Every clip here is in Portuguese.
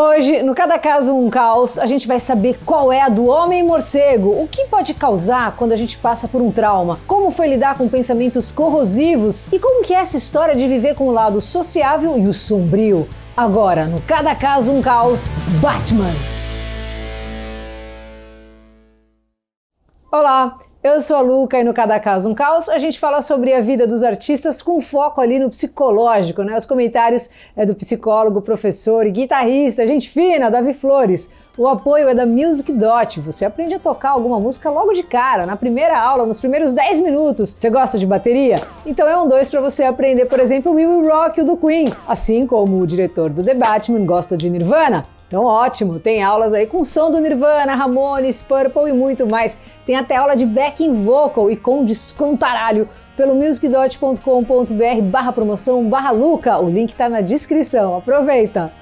Hoje, no Cada Caso Um Caos, a gente vai saber qual é a do homem morcego, o que pode causar quando a gente passa por um trauma, como foi lidar com pensamentos corrosivos e como que é essa história de viver com o lado sociável e o sombrio. Agora, no Cada Caso Um Caos, Batman. Olá, eu sou a Luca e no Cada Caso um Caos a gente fala sobre a vida dos artistas com foco ali no psicológico, né? Os comentários é do psicólogo, professor e guitarrista, gente fina, Davi Flores. O apoio é da Music Dot. Você aprende a tocar alguma música logo de cara, na primeira aula, nos primeiros 10 minutos. Você gosta de bateria? Então é um dois para você aprender, por exemplo, o Will Rock, o do Queen, assim como o diretor do The Batman gosta de Nirvana. Então ótimo, tem aulas aí com som do Nirvana, Ramones, Purple e muito mais. Tem até aula de backing vocal e com descontaralho pelo musicdot.com.br barra promoção barra Luca. O link tá na descrição, aproveita!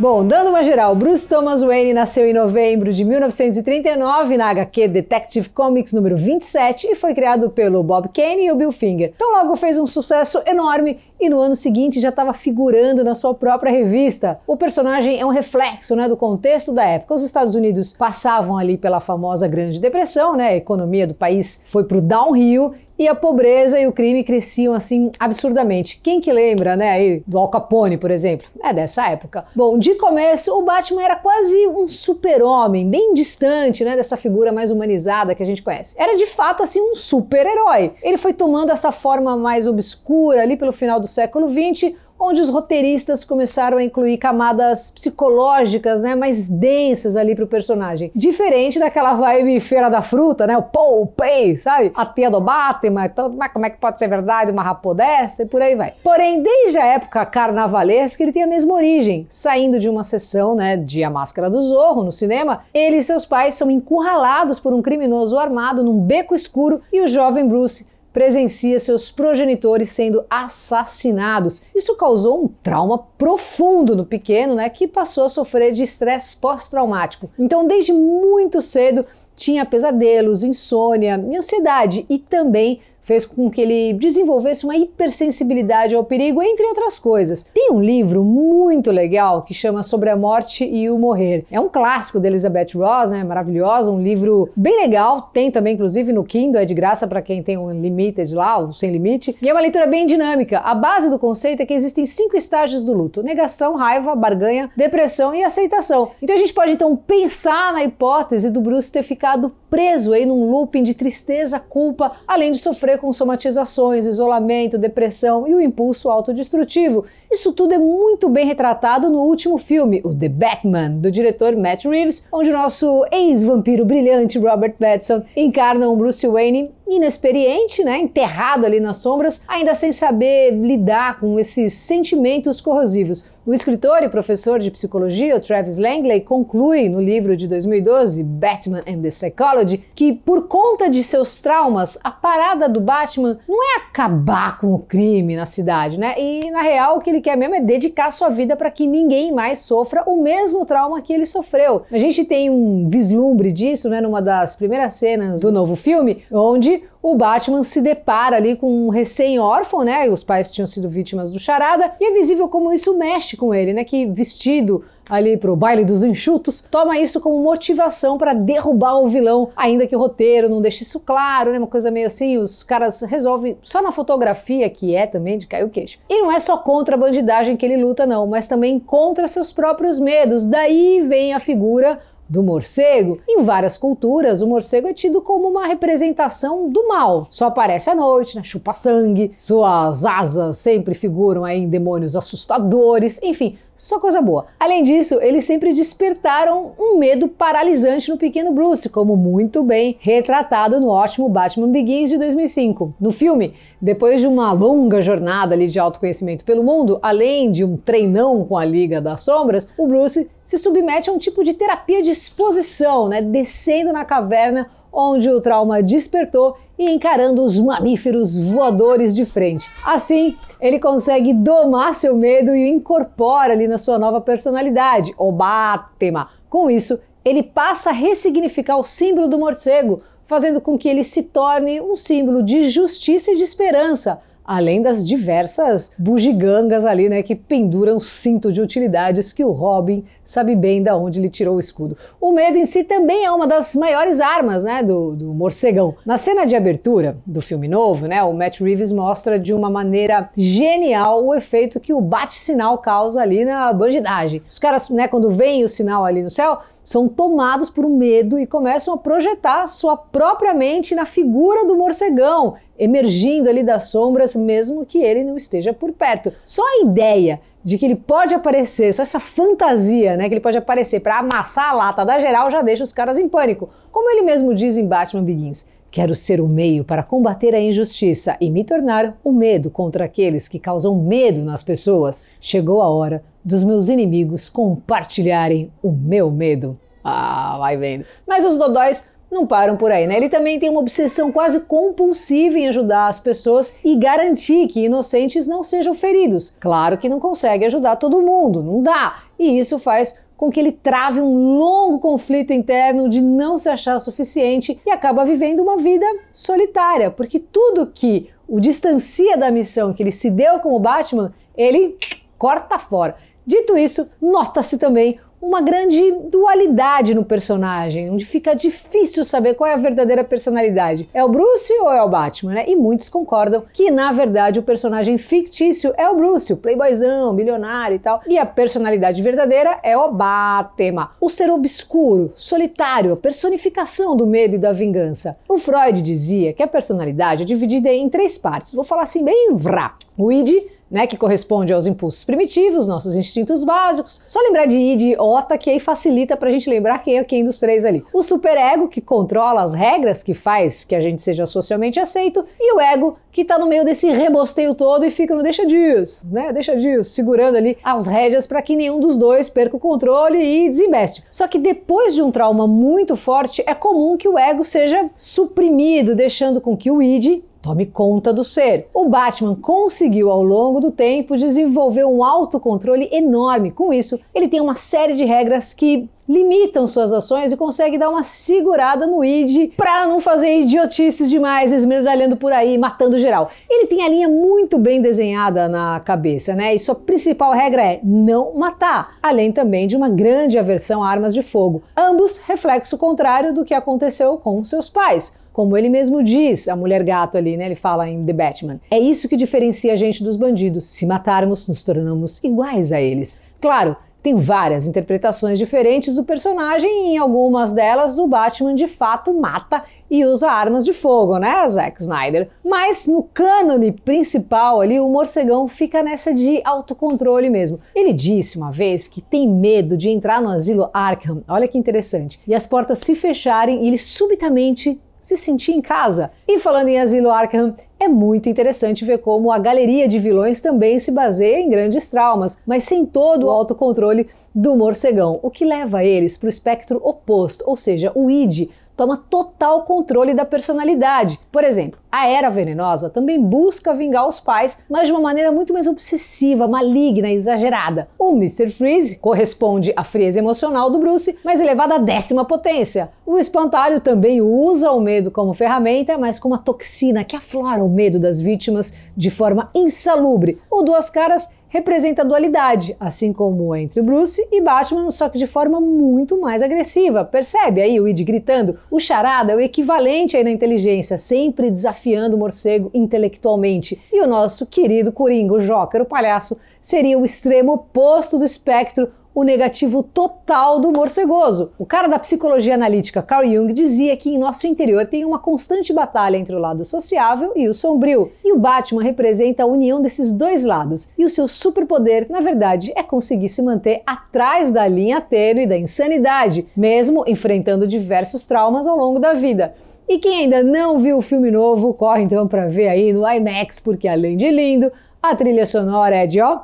Bom, dando uma geral, Bruce Thomas Wayne nasceu em novembro de 1939 na HQ Detective Comics número 27 e foi criado pelo Bob Kane e o Bill Finger. Então logo fez um sucesso enorme e no ano seguinte já estava figurando na sua própria revista. O personagem é um reflexo né, do contexto da época. Os Estados Unidos passavam ali pela famosa Grande Depressão, né? A economia do país foi para o downhill e a pobreza e o crime cresciam assim absurdamente. Quem que lembra, né, aí do Al Capone, por exemplo? É dessa época. Bom, de começo o Batman era quase um super-homem, bem distante, né, dessa figura mais humanizada que a gente conhece. Era de fato assim um super-herói. Ele foi tomando essa forma mais obscura ali pelo final do século XX, onde os roteiristas começaram a incluir camadas psicológicas, né, mais densas ali pro personagem. Diferente daquela vibe feira da fruta, né, o Pay, sabe? A tia do Batman, então, mas como é que pode ser verdade uma rapô dessa? E por aí vai. Porém, desde a época carnavalesca, ele tem a mesma origem. Saindo de uma sessão, né, de A Máscara do Zorro no cinema, ele e seus pais são encurralados por um criminoso armado num beco escuro e o jovem Bruce presencia seus progenitores sendo assassinados. Isso causou um trauma profundo no pequeno, né, que passou a sofrer de estresse pós-traumático. Então, desde muito cedo, tinha pesadelos, insônia, ansiedade e também fez com que ele desenvolvesse uma hipersensibilidade ao perigo, entre outras coisas. Tem um livro muito legal que chama Sobre a Morte e o Morrer. É um clássico da Elizabeth Ross, né? Maravilhosa, um livro bem legal. Tem também, inclusive, no Kindle, é de graça para quem tem um Limited lá, o Sem Limite. E é uma leitura bem dinâmica. A base do conceito é que existem cinco estágios do luto: negação, raiva, barganha, depressão e aceitação. Então a gente pode então pensar na hipótese do Bruce ter ficado preso aí num looping de tristeza, culpa, além de sofrer com somatizações, isolamento, depressão e o impulso autodestrutivo. Isso tudo é muito bem retratado no último filme, o The Batman, do diretor Matt Reeves, onde nosso ex-vampiro brilhante Robert Pattinson encarna um Bruce Wayne inexperiente, né, enterrado ali nas sombras, ainda sem saber lidar com esses sentimentos corrosivos. O escritor e professor de psicologia, Travis Langley, conclui no livro de 2012, Batman and the Psychology, que por conta de seus traumas, a parada do Batman não é acabar com o crime na cidade, né? E na real o que ele quer mesmo é dedicar sua vida para que ninguém mais sofra o mesmo trauma que ele sofreu. A gente tem um vislumbre disso, né, numa das primeiras cenas do novo filme, onde o Batman se depara ali com um recém-órfão, né? Os pais tinham sido vítimas do charada, e é visível como isso mexe com ele, né? Que vestido ali pro baile dos enxutos, toma isso como motivação para derrubar o vilão, ainda que o roteiro não deixe isso claro, né? Uma coisa meio assim, os caras resolvem só na fotografia, que é também de cair o queixo. E não é só contra a bandidagem que ele luta, não, mas também contra seus próprios medos. Daí vem a figura do morcego. Em várias culturas, o morcego é tido como uma representação do mal. Só aparece à noite, né? chupa sangue, suas asas sempre figuram aí em demônios assustadores, enfim, só coisa boa. Além disso, eles sempre despertaram um medo paralisante no pequeno Bruce, como muito bem retratado no ótimo Batman Begins de 2005. No filme, depois de uma longa jornada ali de autoconhecimento pelo mundo, além de um treinão com a Liga das Sombras, o Bruce se submete a um tipo de terapia de exposição, né, descendo na caverna onde o trauma despertou e encarando os mamíferos voadores de frente. Assim, ele consegue domar seu medo e o incorpora ali na sua nova personalidade, o Batman. Com isso, ele passa a ressignificar o símbolo do morcego, fazendo com que ele se torne um símbolo de justiça e de esperança, além das diversas bugigangas ali, né, que penduram cinto de utilidades que o Robin sabe bem da onde ele tirou o escudo. O medo em si também é uma das maiores armas, né, do, do morcegão. Na cena de abertura do filme novo, né, o Matt Reeves mostra de uma maneira genial o efeito que o bate-sinal causa ali na bandidagem. Os caras, né, quando veem o sinal ali no céu, são tomados por um medo e começam a projetar sua própria mente na figura do morcegão, emergindo ali das sombras, mesmo que ele não esteja por perto. Só a ideia de que ele pode aparecer, só essa fantasia, né, que ele pode aparecer para amassar a lata da geral já deixa os caras em pânico. Como ele mesmo diz em Batman Begins, Quero ser o meio para combater a injustiça e me tornar o medo contra aqueles que causam medo nas pessoas. Chegou a hora dos meus inimigos compartilharem o meu medo. Ah, vai vendo. Mas os dodóis não param por aí, né? Ele também tem uma obsessão quase compulsiva em ajudar as pessoas e garantir que inocentes não sejam feridos. Claro que não consegue ajudar todo mundo, não dá. E isso faz com que ele trave um longo conflito interno de não se achar suficiente e acaba vivendo uma vida solitária, porque tudo que o distancia da missão que ele se deu como Batman, ele corta fora. Dito isso, nota-se também uma grande dualidade no personagem, onde fica difícil saber qual é a verdadeira personalidade. É o Bruce ou é o Batman, né? E muitos concordam que, na verdade, o personagem fictício é o Bruce, o playboyzão, milionário e tal. E a personalidade verdadeira é o Batman, o ser obscuro, solitário, a personificação do medo e da vingança. O Freud dizia que a personalidade é dividida em três partes. Vou falar assim bem vrá. O id né, que corresponde aos impulsos primitivos, nossos instintos básicos. Só lembrar de id e ota, que aí facilita para a gente lembrar quem é quem dos três ali. O superego, que controla as regras, que faz que a gente seja socialmente aceito, e o ego, que está no meio desse rebosteio todo e fica no deixa disso, né, deixa disso, segurando ali as rédeas para que nenhum dos dois perca o controle e desembeste. Só que depois de um trauma muito forte, é comum que o ego seja suprimido, deixando com que o id Tome conta do ser. O Batman conseguiu ao longo do tempo desenvolver um autocontrole enorme. Com isso, ele tem uma série de regras que limitam suas ações e consegue dar uma segurada no id para não fazer idiotices demais, esmerdalhando por aí, matando geral. Ele tem a linha muito bem desenhada na cabeça, né? E sua principal regra é não matar, além também de uma grande aversão a armas de fogo. Ambos reflexo contrário do que aconteceu com seus pais. Como ele mesmo diz, a mulher gato ali, né? Ele fala em The Batman. É isso que diferencia a gente dos bandidos. Se matarmos, nos tornamos iguais a eles. Claro, tem várias interpretações diferentes do personagem e em algumas delas o Batman de fato mata e usa armas de fogo, né, Zack Snyder? Mas no cânone principal ali, o morcegão fica nessa de autocontrole mesmo. Ele disse uma vez que tem medo de entrar no asilo Arkham, olha que interessante, e as portas se fecharem e ele subitamente se sentir em casa. E falando em Asilo Arkham, é muito interessante ver como a galeria de vilões também se baseia em grandes traumas, mas sem todo o autocontrole do morcegão, o que leva eles para o espectro oposto, ou seja, o id, toma total controle da personalidade. Por exemplo, a Era Venenosa também busca vingar os pais, mas de uma maneira muito mais obsessiva, maligna e exagerada. O Mr. Freeze corresponde à frieza emocional do Bruce, mas elevada à décima potência. O espantalho também usa o medo como ferramenta, mas com uma toxina que aflora o medo das vítimas de forma insalubre. O Duas Caras representa a dualidade, assim como entre Bruce e Batman, só que de forma muito mais agressiva. Percebe aí o Id gritando? O charada é o equivalente aí na inteligência, sempre desafiando o morcego intelectualmente. E o nosso querido Coringa, o Joker, o palhaço, seria o extremo oposto do espectro o negativo total do morcegoso. O cara da psicologia analítica Carl Jung dizia que em nosso interior tem uma constante batalha entre o lado sociável e o sombrio, e o Batman representa a união desses dois lados. E o seu superpoder, na verdade, é conseguir se manter atrás da linha tênue da insanidade, mesmo enfrentando diversos traumas ao longo da vida. E quem ainda não viu o filme novo, corre então para ver aí no IMAX, porque além de lindo, a trilha sonora é de ó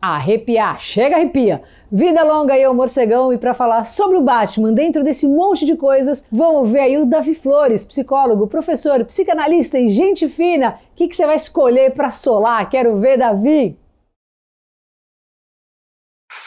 arrepiar, chega arrepia. Vida longa ao morcegão e para falar sobre o Batman dentro desse monte de coisas, vamos ver aí o Davi Flores, psicólogo, professor, psicanalista e gente fina. O que, que você vai escolher para solar? Quero ver, Davi!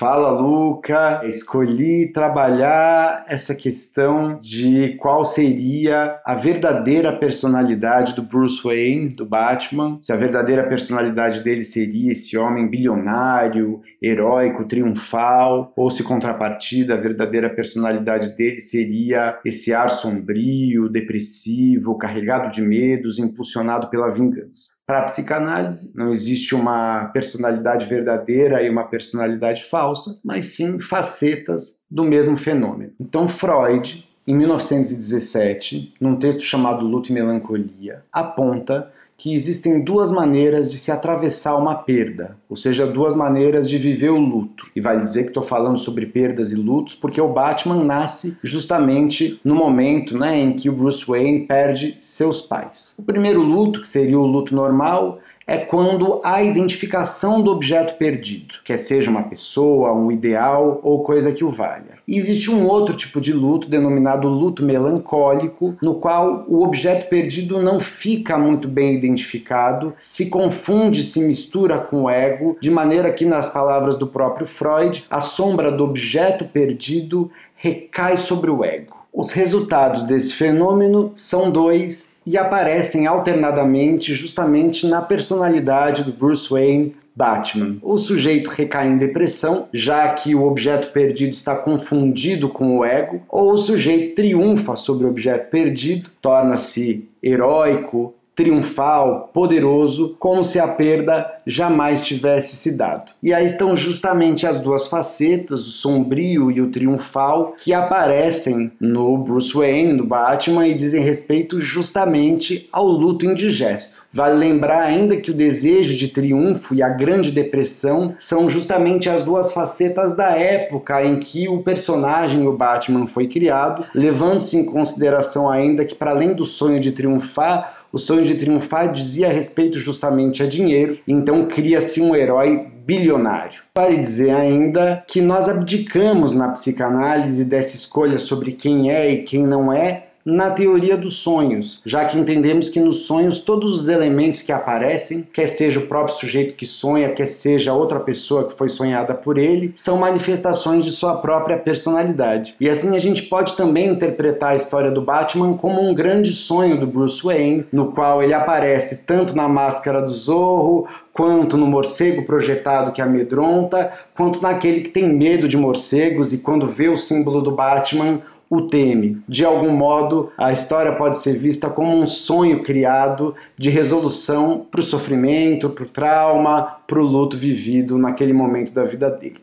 Fala, Luca. Escolhi trabalhar essa questão de qual seria a verdadeira personalidade do Bruce Wayne, do Batman. Se a verdadeira personalidade dele seria esse homem bilionário, heróico, triunfal, ou se contrapartida, a verdadeira personalidade dele seria esse ar sombrio, depressivo, carregado de medos, impulsionado pela vingança. Para a psicanálise, não existe uma personalidade verdadeira e uma personalidade falsa, mas sim facetas do mesmo fenômeno. Então, Freud, em 1917, num texto chamado Luto e Melancolia, aponta que existem duas maneiras de se atravessar uma perda, ou seja, duas maneiras de viver o luto. E vale dizer que estou falando sobre perdas e lutos porque o Batman nasce justamente no momento né, em que o Bruce Wayne perde seus pais. O primeiro luto, que seria o luto normal, é quando há identificação do objeto perdido, quer seja uma pessoa, um ideal ou coisa que o valha. E existe um outro tipo de luto denominado luto melancólico, no qual o objeto perdido não fica muito bem identificado, se confunde, se mistura com o ego, de maneira que, nas palavras do próprio Freud, a sombra do objeto perdido recai sobre o ego. Os resultados desse fenômeno são dois e aparecem alternadamente justamente na personalidade do Bruce Wayne Batman. O sujeito recai em depressão, já que o objeto perdido está confundido com o ego, ou o sujeito triunfa sobre o objeto perdido, torna-se heróico, triunfal, poderoso, como se a perda jamais tivesse se dado. E aí estão justamente as duas facetas, o sombrio e o triunfal, que aparecem no Bruce Wayne, no Batman, e dizem respeito justamente ao luto indigesto. Vale lembrar ainda que o desejo de triunfo e a grande depressão são justamente as duas facetas da época em que o personagem, o Batman, foi criado, levando-se em consideração ainda que, para além do sonho de triunfar, o sonho de triunfar dizia respeito justamente a dinheiro, então cria-se um herói bilionário. Vale dizer ainda que nós abdicamos na psicanálise dessa escolha sobre quem é e quem não é na teoria dos sonhos, já que entendemos que nos sonhos todos os elementos que aparecem, quer seja o próprio sujeito que sonha, quer seja outra pessoa que foi sonhada por ele, são manifestações de sua própria personalidade. E assim a gente pode também interpretar a história do Batman como um grande sonho do Bruce Wayne, no qual ele aparece tanto na máscara do Zorro, quanto no morcego projetado que amedronta, quanto naquele que tem medo de morcegos e quando vê o símbolo do Batman o teme. De algum modo, a história pode ser vista como um sonho criado de resolução para o sofrimento, para o trauma, para o luto vivido naquele momento da vida dele.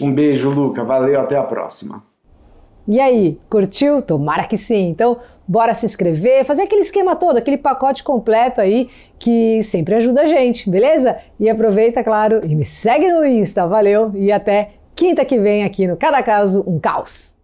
Um beijo, Luca. Valeu, até a próxima. E aí, curtiu? Tomara que sim. Então, bora se inscrever, fazer aquele esquema todo, aquele pacote completo aí que sempre ajuda a gente, beleza? E aproveita, claro, e me segue no Insta. Valeu e até quinta que vem aqui no Cada Caso um Caos.